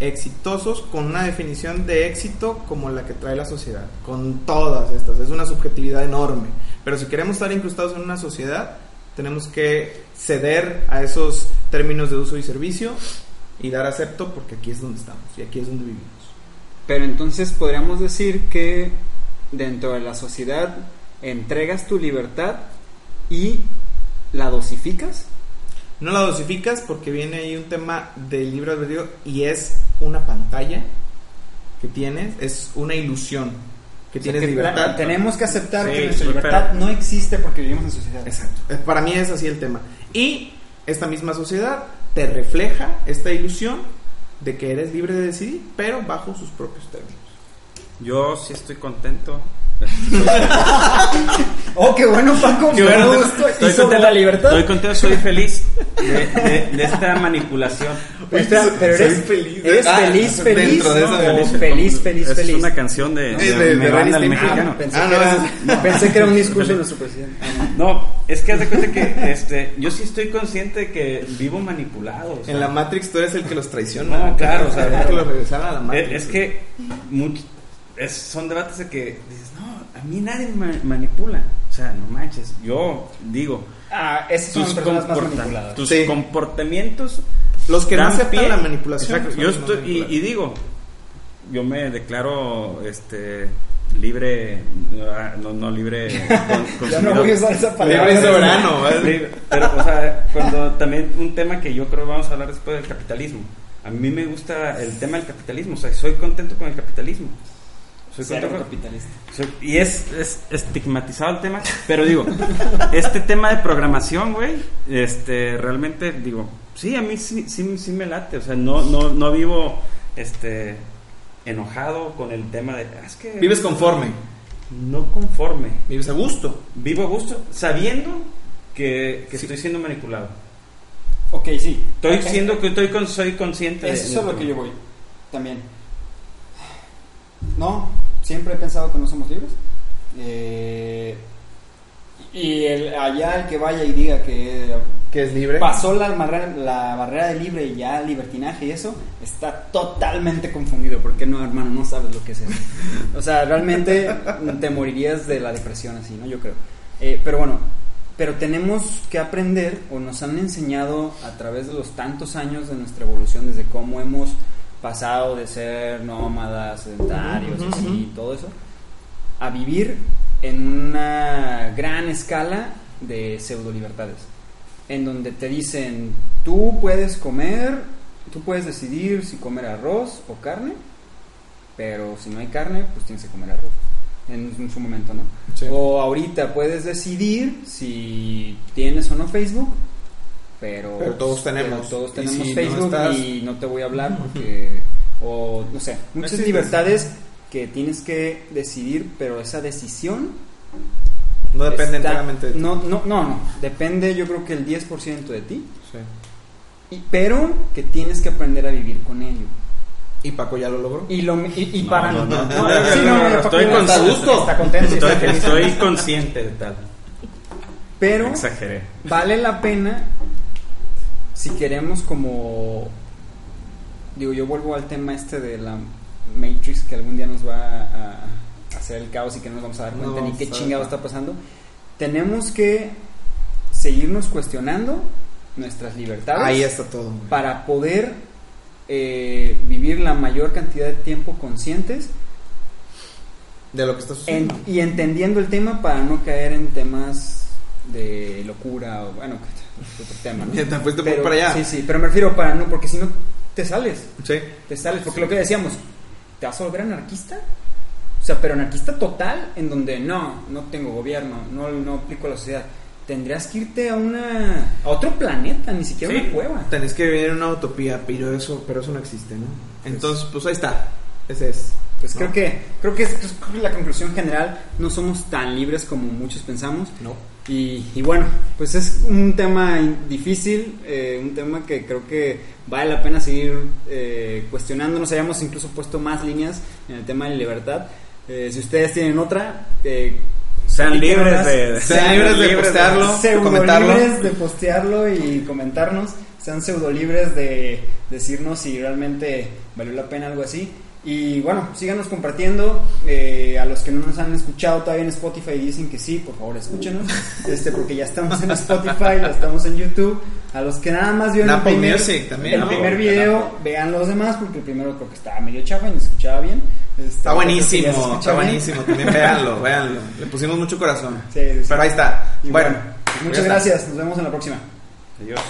exitosos con una definición de éxito como la que trae la sociedad, con todas estas. Es una subjetividad enorme. Pero si queremos estar incrustados en una sociedad, tenemos que ceder a esos términos de uso y servicio y dar acepto porque aquí es donde estamos y aquí es donde vivimos. Pero entonces podríamos decir que dentro de la sociedad entregas tu libertad y la dosificas. No la dosificas porque viene ahí un tema del libre albedrío y es una pantalla que tienes, es una ilusión que O sea, tienes que libertad. la- tenemos que aceptar Sí, que nuestra libertad pero- no existe porque vivimos en sociedad. Exacto. Eh, Para mí es así el tema. Y esta misma sociedad te refleja esta ilusión de que eres libre de decidir, pero bajo sus propios términos. Yo sí estoy contento. (laughs) Oh, qué bueno, Paco. Qué bueno. gusta. Y Estoy sobre contento- la libertad. Estoy contento, soy feliz de, de- de esta manipulación. Espera, pero Soy eres feliz. ¿Eres Ah, feliz, dentro feliz? ¿no? feliz. O feliz, feliz, Esa feliz. Es una canción de, Sí, de, de- Banda mexicano. Pensé, Ah, que no, era, ese- pensé que era un (laughs) discurso de nuestro presidente. Ah, no. No, es que haz de cuenta que este, yo sí estoy consciente de que vivo manipulado. o sea, En la Matrix tú eres el que los traiciona. No, claro, o sea, que los regresar a la Matrix. es, es que es- son debates de que dices, no, a mí nadie me manipula. O sea, no manches, yo digo, Ah, esas son las tus, personas más comporta- manipuladas. tus Sí. comportamientos Los que no dan aceptan pie- la manipulación. Exacto, son yo estoy, y, y digo, yo me declaro este libre, ah, no, no libre (laughs) con- Ya no voy a usar esa palabra. Libre soberano, (laughs) ¿vale? Libre, Pero, o sea, cuando también un tema que yo creo vamos a hablar después del capitalismo. A mí me gusta el tema del capitalismo, o sea, soy contento con el capitalismo. Soy Cero contento. capitalista. soy- y es, es estigmatizado el tema, pero digo, (laughs) este tema de programación, güey, este, realmente digo, sí, a mí sí, sí, sí me late, o sea, no, no, no vivo, este, enojado con el tema de, "Ah, es que Vives conforme. no conforme, Vives a gusto. vivo a gusto, sabiendo que, que estoy siendo manipulado. Ok, sí. Estoy Ok. siendo que estoy con, soy consciente de Eso es de lo que yo voy. También. No, siempre he pensado que no somos libres. Eh, y el, allá el que vaya y diga que Que es libre. pasó la barrera, la barrera de libre y ya libertinaje y eso, está totalmente confundido. Porque no, hermano, no sabes lo que es eso. (laughs) O sea, realmente te morirías de la depresión así, ¿no? Yo creo. Eh, pero bueno, pero tenemos que aprender, o nos han enseñado a través de los tantos años de nuestra evolución, desde cómo hemos pasado de ser nómadas, sedentarios, Ujú, así, ujú. todo eso, a vivir en una gran escala de pseudo libertades en donde te dicen, tú puedes comer, tú puedes decidir si comer arroz o carne, pero si no hay carne, pues tienes que comer arroz. En, en su momento, ¿no? Sí. O ahorita puedes decidir si tienes o no Facebook, pero, Pero todos tenemos. pero todos Y tenemos no Facebook estás- y no te voy a hablar porque, o no sé, muchas libertades que tienes que decidir, pero esa decisión No depende está- enteramente de ti. No, no, no, no. Depende, yo creo que el 10% de ti. Sí. Y- pero que tienes que aprender a vivir con ello. Y Paco ya lo logró. Y, lo, y, y No, para. no, no, no, sí, no, no, no, no, estoy con- está a gusto, está contento. Estoy, está feliz. estoy consciente de tal. Pero Exageré. vale la pena si queremos como digo yo vuelvo al tema este de la Matrix que algún día nos va a, a hacer el caos y que no nos vamos a dar No cuenta ni qué dar chingado está pasando tenemos que seguirnos cuestionando nuestras libertades Ahí está todo. para poder eh, vivir la mayor cantidad de tiempo conscientes De lo que está en- sucediendo. y entendiendo el tema para no caer en temas de locura o bueno, que- otro tema. ¿no? Ya te fuiste Pero- para allá. Sí, sí, pero me refiero para no, porque si no te sales, Sí. te sales, porque lo que decíamos, ¿te vas a volver anarquista? O sea, pero anarquista total, en donde no, no tengo gobierno, no, no aplico a la sociedad. Tendrías que irte a una a otro planeta, ni siquiera Sí. una cueva. Tenés que vivir en una utopía, pero eso, pero eso no existe, ¿no? Entonces, pues ahí está. Ese es. pues ¿no? creo que creo que es pues, creo que la conclusión general no somos tan libres como muchos pensamos No. Y, y bueno pues es un tema difícil eh, un tema que creo que vale la pena seguir eh, cuestionándonos hayamos incluso puesto más líneas en el tema de la libertad Eh, si ustedes tienen otra eh, Sean libres de, Sean libres de postearlo. comentarlo. libres de postearlo y comentarnos, sean pseudo libres de decirnos si realmente valió la pena algo así. Y bueno, síganos compartiendo. eh, a los que no nos han escuchado todavía en Spotify y dicen que sí, por favor escúchenos. (laughs) Este, porque ya estamos en Spotify, ya estamos en YouTube. A los que nada más vieron el primer, Music también, el ¿no? primer video, vean los demás, porque el primero creo que estaba medio chafa y no escuchaba bien. Este, Está buenísimo, está bien. buenísimo. También (laughs) véanlo, véanlo. Le pusimos mucho corazón. Sí, sí, sí. Pero ahí está. Y bueno, bueno, muchas gracias. Nos vemos en la próxima. Adiós.